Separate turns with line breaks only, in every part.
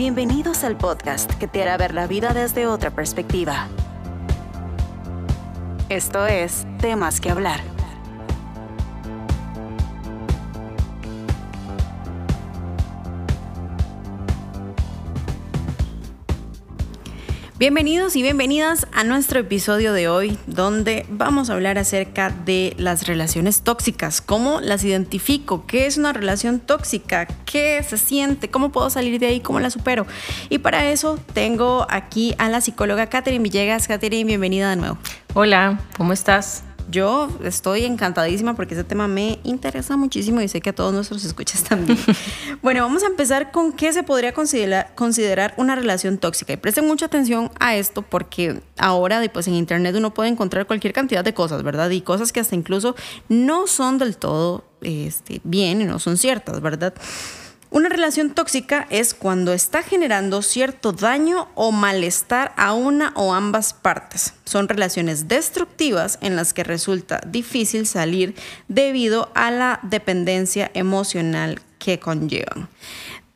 Bienvenidos al podcast que te hará ver la vida desde otra perspectiva. Esto es Temas que hablar. Bienvenidos y bienvenidas a nuestro episodio de hoy, donde vamos a hablar acerca de las relaciones tóxicas, cómo las identifico, qué es una relación tóxica, qué se siente, cómo puedo salir de ahí, cómo la supero. Y para eso tengo aquí a la psicóloga Catherine Villegas. Catherine, bienvenida de nuevo.
Hola, ¿cómo estás?
Yo estoy encantadísima porque ese tema me interesa muchísimo y sé que a todos nuestros escuchas también. bueno, vamos a empezar con qué se podría considerar, considerar una relación tóxica. Y presten mucha atención a esto porque ahora pues, en Internet uno puede encontrar cualquier cantidad de cosas, ¿verdad? Y cosas que hasta incluso no son del todo este, bien y no son ciertas, ¿verdad? Una relación tóxica es cuando está generando cierto daño o malestar a una o ambas partes. Son relaciones destructivas en las que resulta difícil salir debido a la dependencia emocional que conllevan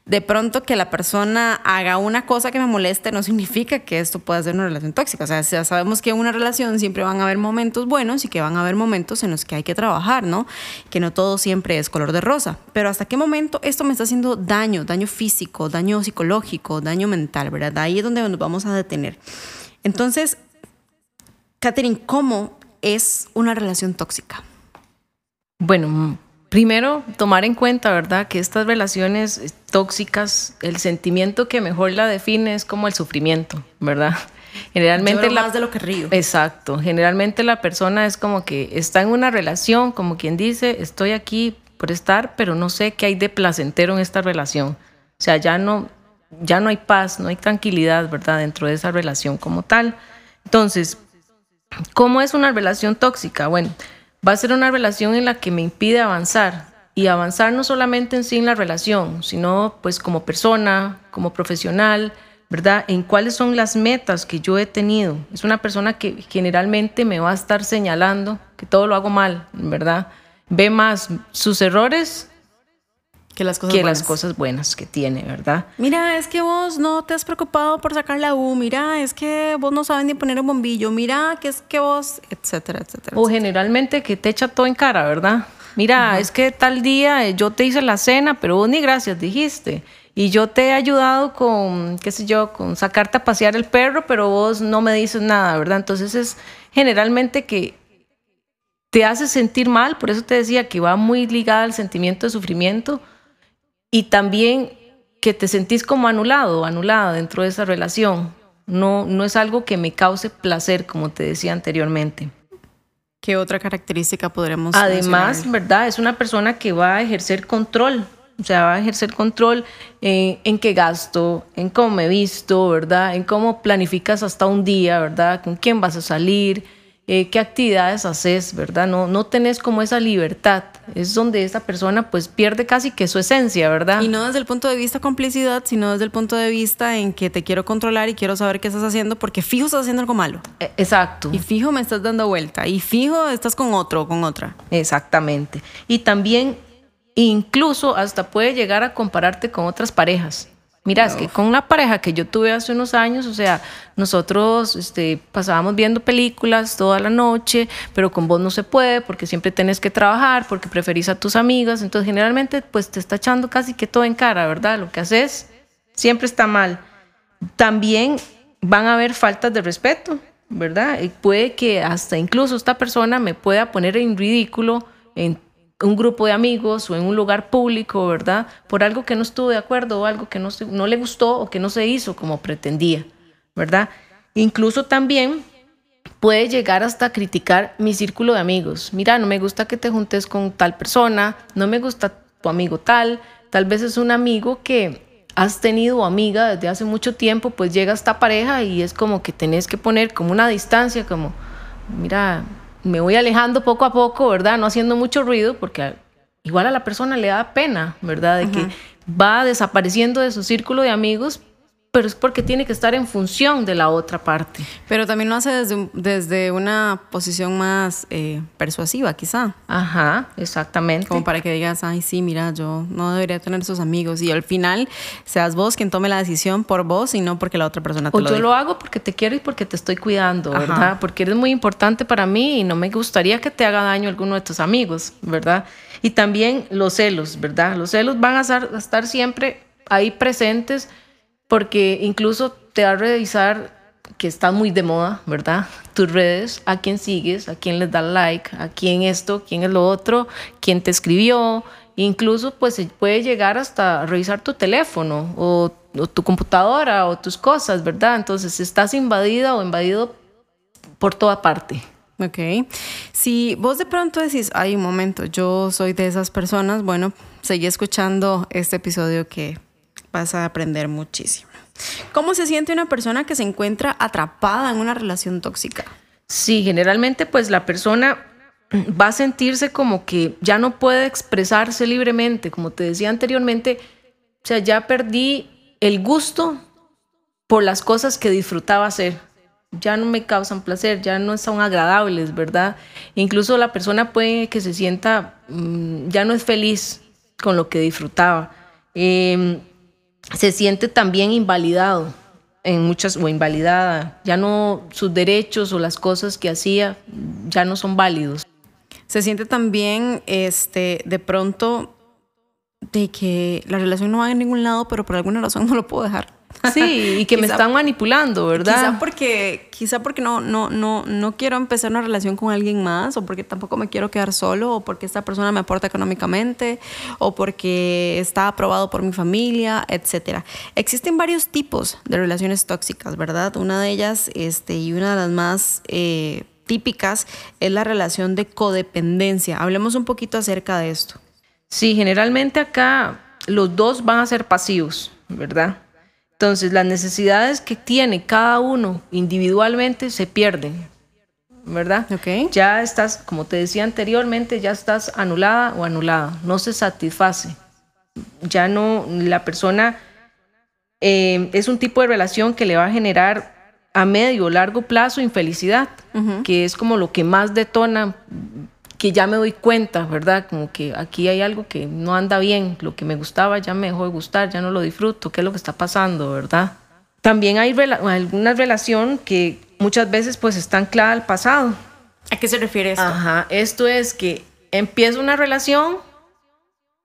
de pronto que la persona haga una cosa que me moleste no significa que esto pueda ser una relación tóxica. O sea, sabemos que en una relación siempre van a haber momentos buenos y que van a haber momentos en los que hay que trabajar, ¿no? Que no todo siempre es color de rosa. Pero hasta qué momento esto me está haciendo daño, daño físico, daño psicológico, daño mental, ¿verdad? Ahí es donde nos vamos a detener. Entonces, Catherine, ¿cómo es una relación tóxica?
Bueno, Primero, tomar en cuenta, ¿verdad?, que estas relaciones tóxicas, el sentimiento que mejor la define es como el sufrimiento, ¿verdad?
Generalmente la, más de lo que río.
Exacto. Generalmente la persona es como que está en una relación, como quien dice, estoy aquí por estar, pero no sé qué hay de placentero en esta relación. O sea, ya no, ya no hay paz, no hay tranquilidad, ¿verdad? Dentro de esa relación como tal. Entonces, ¿cómo es una relación tóxica? Bueno, va a ser una relación en la que me impide avanzar. Y avanzar no solamente en sí en la relación, sino pues como persona, como profesional, ¿verdad? En cuáles son las metas que yo he tenido. Es una persona que generalmente me va a estar señalando que todo lo hago mal, ¿verdad? Ve más sus errores
que las cosas
que
buenas.
las cosas buenas que tiene, ¿verdad?
Mira, es que vos no te has preocupado por sacar la U, mira, es que vos no sabes ni poner un bombillo, mira, que es que vos, etcétera, etcétera.
O generalmente que te echa todo en cara, ¿verdad? Mira, es que tal día yo te hice la cena, pero vos ni gracias dijiste. Y yo te he ayudado con, qué sé yo, con sacarte a pasear el perro, pero vos no me dices nada, ¿verdad? Entonces es generalmente que te hace sentir mal, por eso te decía que va muy ligada al sentimiento de sufrimiento y también que te sentís como anulado o anulada dentro de esa relación. No, no es algo que me cause placer, como te decía anteriormente.
¿Qué otra característica podremos
Además, ¿verdad? Es una persona que va a ejercer control. O sea, va a ejercer control en, en qué gasto, en cómo me visto, ¿verdad? En cómo planificas hasta un día, ¿verdad? Con quién vas a salir, eh, qué actividades haces, ¿verdad? No, no tenés como esa libertad. Es donde esa persona pues pierde casi que su esencia, ¿verdad?
Y no desde el punto de vista complicidad, sino desde el punto de vista en que te quiero controlar y quiero saber qué estás haciendo porque fijo estás haciendo algo malo.
Eh, exacto.
Y fijo me estás dando vuelta. Y fijo estás con otro o con otra.
Exactamente. Y también incluso hasta puede llegar a compararte con otras parejas. Mira, es que con una pareja que yo tuve hace unos años, o sea, nosotros este, pasábamos viendo películas toda la noche, pero con vos no se puede porque siempre tenés que trabajar, porque preferís a tus amigas, entonces generalmente pues te está echando casi que todo en cara, ¿verdad? Lo que haces siempre está mal. También van a haber faltas de respeto, ¿verdad? Y puede que hasta incluso esta persona me pueda poner en ridículo en un grupo de amigos o en un lugar público, ¿verdad? Por algo que no estuvo de acuerdo o algo que no, no le gustó o que no se hizo como pretendía, ¿verdad? Incluso también puede llegar hasta criticar mi círculo de amigos. Mira, no me gusta que te juntes con tal persona, no me gusta tu amigo tal, tal vez es un amigo que has tenido amiga desde hace mucho tiempo, pues llega esta pareja y es como que tenés que poner como una distancia, como, mira, me voy alejando poco a poco, ¿verdad? No haciendo mucho ruido, porque igual a la persona le da pena, ¿verdad? De que va desapareciendo de su círculo de amigos pero es porque tiene que estar en función de la otra parte.
Pero también lo hace desde, desde una posición más eh, persuasiva, quizá.
Ajá, exactamente.
Como para que digas, ay, sí, mira, yo no debería tener esos amigos. Y al final seas vos quien tome la decisión por vos y no porque la otra persona te
o
lo
yo
diga.
lo hago porque te quiero y porque te estoy cuidando,
Ajá.
¿verdad? Porque eres muy importante para mí y no me gustaría que te haga daño alguno de tus amigos, ¿verdad? Y también los celos, ¿verdad? Los celos van a estar, a estar siempre ahí presentes porque incluso te va a revisar que está muy de moda, ¿verdad? Tus redes, a quién sigues, a quién les da like, a quién esto, quién es lo otro, quién te escribió, incluso pues se puede llegar hasta revisar tu teléfono o, tu computadora o tus cosas, ¿verdad? Entonces estás invadida o invadido por toda parte.
Ok. Si vos de pronto decís, ay, un momento, yo soy de esas personas, bueno, seguí escuchando este episodio que vas a aprender muchísimo. ¿Cómo se siente una persona que se encuentra atrapada en una relación tóxica?
Sí, generalmente pues la persona va a sentirse como que ya no puede expresarse libremente, como te decía anteriormente, o sea, ya perdí el gusto por las cosas que disfrutaba hacer. Ya no me causan placer, ya no son agradables, ¿verdad? Incluso la persona puede que se sienta, mm, ya no es feliz con lo que disfrutaba. Eh, se siente también invalidado en muchas o invalidada, ya no sus derechos o las cosas que hacía ya no son válidos.
Se siente también, este, de pronto, de que la relación no va a ningún lado, pero por alguna razón no lo puedo dejar.
Sí, y que me están manipulando, ¿verdad?
Quizá porque, quizá porque no, no, no, no quiero empezar una relación con alguien más, o porque tampoco me quiero quedar solo, o porque esta persona me aporta económicamente, o porque está aprobado por mi familia, etcétera. Existen varios tipos de relaciones tóxicas, ¿verdad? Una de ellas, este, y una de las más eh, típicas, es la relación de codependencia. Hablemos un poquito acerca de esto.
Sí, generalmente acá los dos van a ser pasivos, ¿verdad? Entonces las necesidades que tiene cada uno individualmente se pierden, ¿verdad?
Ok.
Ya estás, como te decía anteriormente, ya estás anulada o anulada, no se satisface. Ya no, la persona eh, es un tipo de relación que le va a generar a medio o largo plazo infelicidad, que es como lo que más detona que ya me doy cuenta, ¿verdad? Como que aquí hay algo que no anda bien, lo que me gustaba ya me dejó de gustar, ya no lo disfruto, ¿qué es lo que está pasando, verdad? También hay rela- alguna relación que muchas veces pues está anclada al pasado.
¿A qué se refiere esto?
Ajá, esto es que empiezo una relación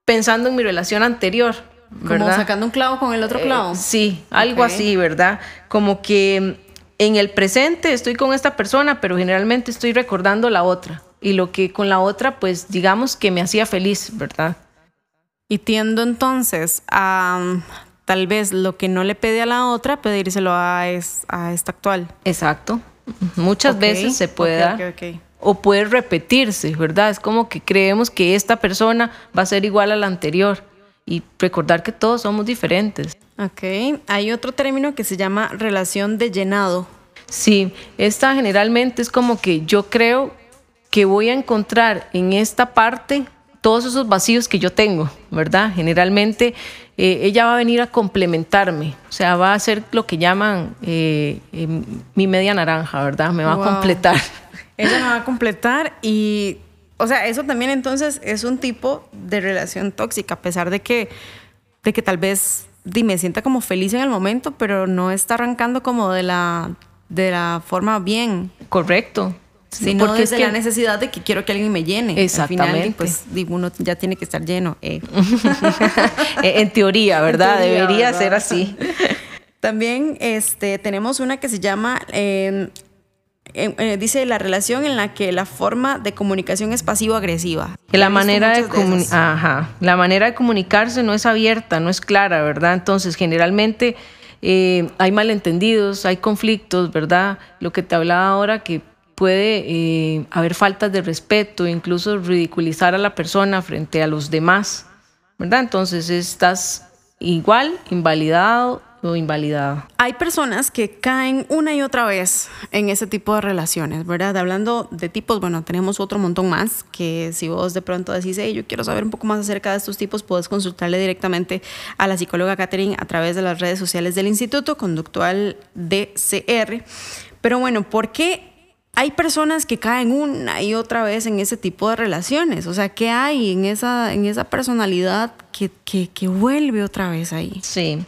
pensando en mi relación anterior,
Como
¿verdad?
sacando un clavo con el otro
Eh,
clavo.
sí, algo así, ¿verdad? Como que en el presente estoy con esta persona, pero generalmente estoy recordando la otra. Y lo que con la otra, pues digamos que me hacía feliz, ¿verdad?
Y tiendo entonces a mm, tal vez lo que no le pedí a la otra, pedírselo a, es- a esta actual.
Exacto. Muchas veces se puede
ok,
dar. O puede repetirse, ¿verdad? Es como que creemos que esta persona va a ser igual a la anterior. Y recordar que todos somos diferentes.
Ok, hay otro término que se llama relación de llenado.
Sí, esta generalmente es como que yo creo que voy a encontrar en esta parte todos esos vacíos que yo tengo, ¿verdad? Generalmente eh, ella va a venir a complementarme, o sea, va a ser lo que llaman eh, eh, mi media naranja, ¿verdad? Me va
Wow.
a completar.
Ella me va a completar y, o sea, eso también entonces es un tipo de relación tóxica, a pesar de que, de que tal vez me sienta como feliz en el momento, pero no está arrancando como de la, de la forma bien.
Correcto.
Sino
porque
desde
es que-
la necesidad de que quiero que alguien me llene. Al final,
Exactamente.
pues di, uno ya tiene que estar lleno. eh.
Eh, en teoría, ¿verdad?
En teoría,
Debería
¿verdad?
ser así.
También este, tenemos una que se llama, eh, eh, eh, dice la relación en la que la forma de comunicación es pasivo-agresiva.
La manera de. Ajá. la manera de comunicarse no es abierta, no es clara, ¿verdad? Entonces, generalmente eh, hay malentendidos, hay conflictos, ¿verdad? Lo que te hablaba ahora que puede eh, haber faltas de respeto, incluso ridiculizar a la persona frente a los demás, ¿verdad? Entonces estás igual, invalidado o invalidada.
Hay personas que caen una y otra vez en ese tipo de relaciones, ¿verdad? Hablando de tipos, bueno, tenemos otro montón más que si vos de pronto decís, hey, yo quiero saber un poco más acerca de estos tipos, puedes consultarle directamente a la psicóloga Catherine a través de las redes sociales del Instituto Conductual DCR. Pero bueno, ¿por qué hay personas que caen una y otra vez en ese tipo de relaciones. O sea, ¿qué hay en esa, en esa personalidad que, que, vuelve otra vez ahí?
Sí.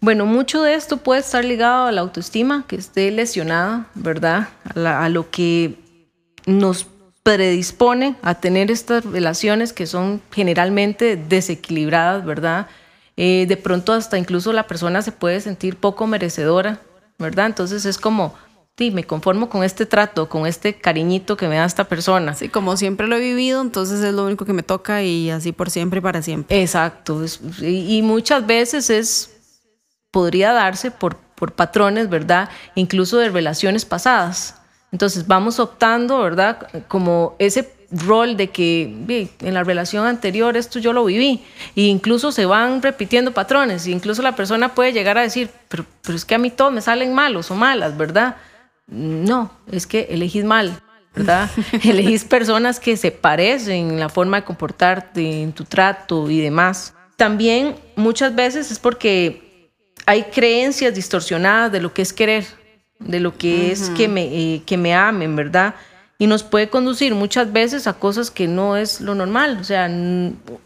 Bueno, mucho de esto puede estar ligado a la autoestima, que esté lesionada, ¿verdad? A, lo que nos predispone a tener estas relaciones que son generalmente desequilibradas, ¿verdad? Eh, de pronto hasta incluso la persona se puede sentir poco merecedora, ¿verdad? Entonces es como sí, me conformo con este trato, con este cariñito que me da esta persona.
Sí, como siempre lo he vivido, entonces es lo único que me toca y así por siempre y para siempre.
Exacto. y muchas veces es, podría darse por, por patrones, ¿verdad? Incluso de relaciones pasadas. Entonces vamos optando, ¿verdad? Como ese rol de que en la relación anterior esto yo lo viví e incluso se van repitiendo patrones e incluso la persona puede llegar a decir pero, pero es que a mí todos me salen malos o malas, ¿verdad? No, es que elegís mal, ¿verdad? elegís personas que se parecen en la forma de comportarte, en tu trato y demás. También muchas veces es porque hay creencias distorsionadas de lo que es querer, de lo que es que me, eh, que me amen, ¿verdad? Y nos puede conducir muchas veces a cosas que no es lo normal. O sea,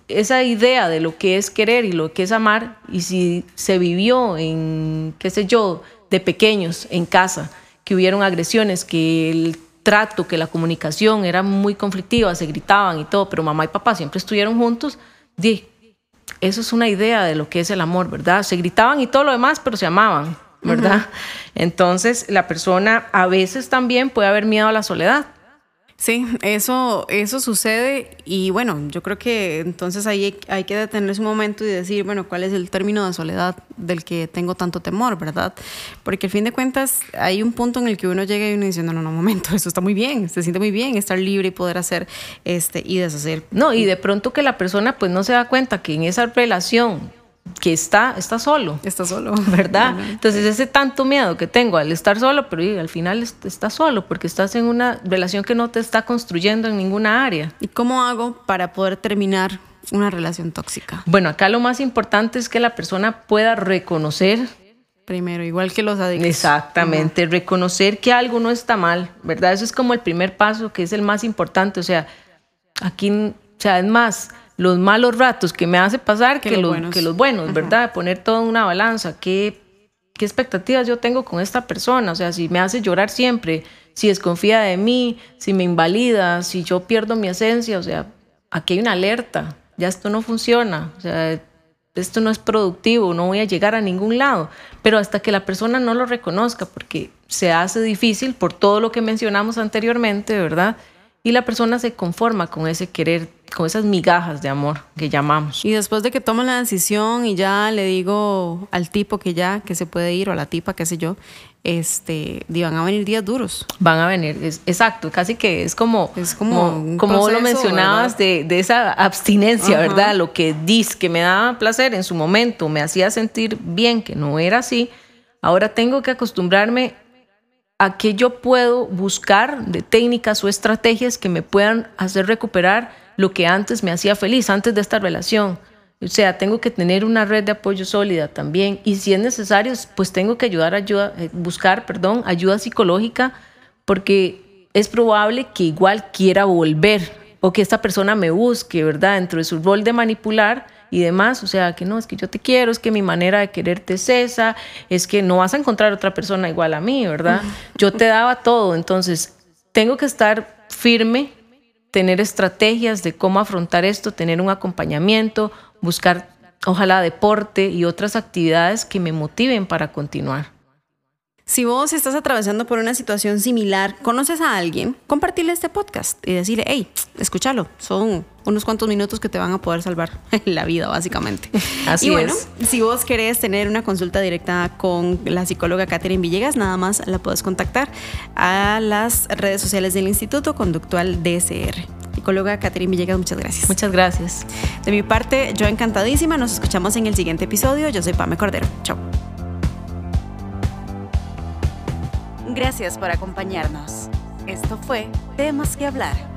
esa idea de lo que es querer y lo que es amar, y si se vivió en, qué sé yo, de pequeños, en casa, que hubieron agresiones, que el trato, que la comunicación era muy conflictiva, se gritaban y todo, pero mamá y papá siempre estuvieron juntos, di, eso es una idea de lo que es el amor, ¿verdad? Se gritaban y todo lo demás, pero se amaban, ¿verdad? Entonces, la persona a veces también puede haber miedo a la soledad.
Sí, eso, eso sucede y bueno, yo creo que entonces ahí hay que detenerse un momento y decir, bueno, ¿cuál es el término de soledad del que tengo tanto temor, verdad? Porque al fin de cuentas hay un punto en el que uno llega y uno dice, no, no, no, momento, eso está muy bien, se siente muy bien estar libre y poder hacer este y deshacer.
No, y de pronto que la persona pues no se da cuenta que en esa relación que está, está solo.
Está solo.
¿Verdad? Entonces ese tanto miedo que tengo al estar solo, pero al final estás solo porque estás en una relación que no te está construyendo en ninguna área.
¿Y cómo hago para poder terminar una relación tóxica?
Bueno, acá lo más importante es que la persona pueda reconocer.
Primero, igual que los adictos.
Exactamente, reconocer que algo no está mal, ¿verdad? Eso es como el primer paso, que es el más importante. O sea, aquí, o sea, es más, los malos ratos que me hace pasar que, los, buenos. que los buenos, ¿verdad? Poner todo en una balanza. ¿Qué, ¿Qué expectativas yo tengo con esta persona? O sea, si me hace llorar siempre, si desconfía de mí, si me invalida, si yo pierdo mi esencia, o sea, aquí hay una alerta, ya esto no funciona, o sea, esto no es productivo, no voy a llegar a ningún lado. Pero hasta que la persona no lo reconozca, porque se hace difícil por todo lo que mencionamos anteriormente, ¿verdad? Y la persona se conforma con ese querer con esas migajas de amor que llamamos.
Y después de que toman la decisión y ya le digo al tipo que ya, que se puede ir, o a la tipa, qué sé yo, este, van a venir días duros.
Van a venir, exacto, casi que es como, es como, como, lo mencionabas de, de, esa abstinencia, ¿verdad? Lo que dis que me daba placer en su momento, me hacía sentir bien, que no era así. Ahora tengo que acostumbrarme a que yo puedo buscar de técnicas o estrategias que me puedan hacer recuperar lo que antes me hacía feliz, antes de esta relación. O sea, tengo que tener una red de apoyo sólida también. Y si es necesario, pues tengo que ayudar, ayuda, eh, buscar perdón, ayuda psicológica, porque es probable que igual quiera volver o que esta persona me busque, ¿verdad? Dentro de su rol de manipular y demás. O sea, que no, es que yo te quiero, es que mi manera de quererte es esa, es que no vas a encontrar otra persona igual a mí, ¿verdad? Yo te daba todo. Entonces, tengo que estar firme tener estrategias de cómo afrontar esto, tener un acompañamiento, buscar ojalá deporte y otras actividades que me motiven para continuar.
Si vos estás atravesando por una situación similar, conoces a alguien, compartirle este podcast y decirle, hey, escúchalo, son unos cuantos minutos que te van a poder salvar la vida, básicamente.
Así
y bueno, si vos querés tener una consulta directa con la psicóloga Catherine Villegas, nada más la puedes contactar a las redes sociales del Instituto Conductual DSR. Psicóloga Catherine Villegas, muchas gracias.
Muchas gracias.
De mi parte, yo encantadísima. Nos escuchamos en el siguiente episodio. Yo soy Pame Cordero. Chao. Gracias por acompañarnos. Esto fue Temas que hablar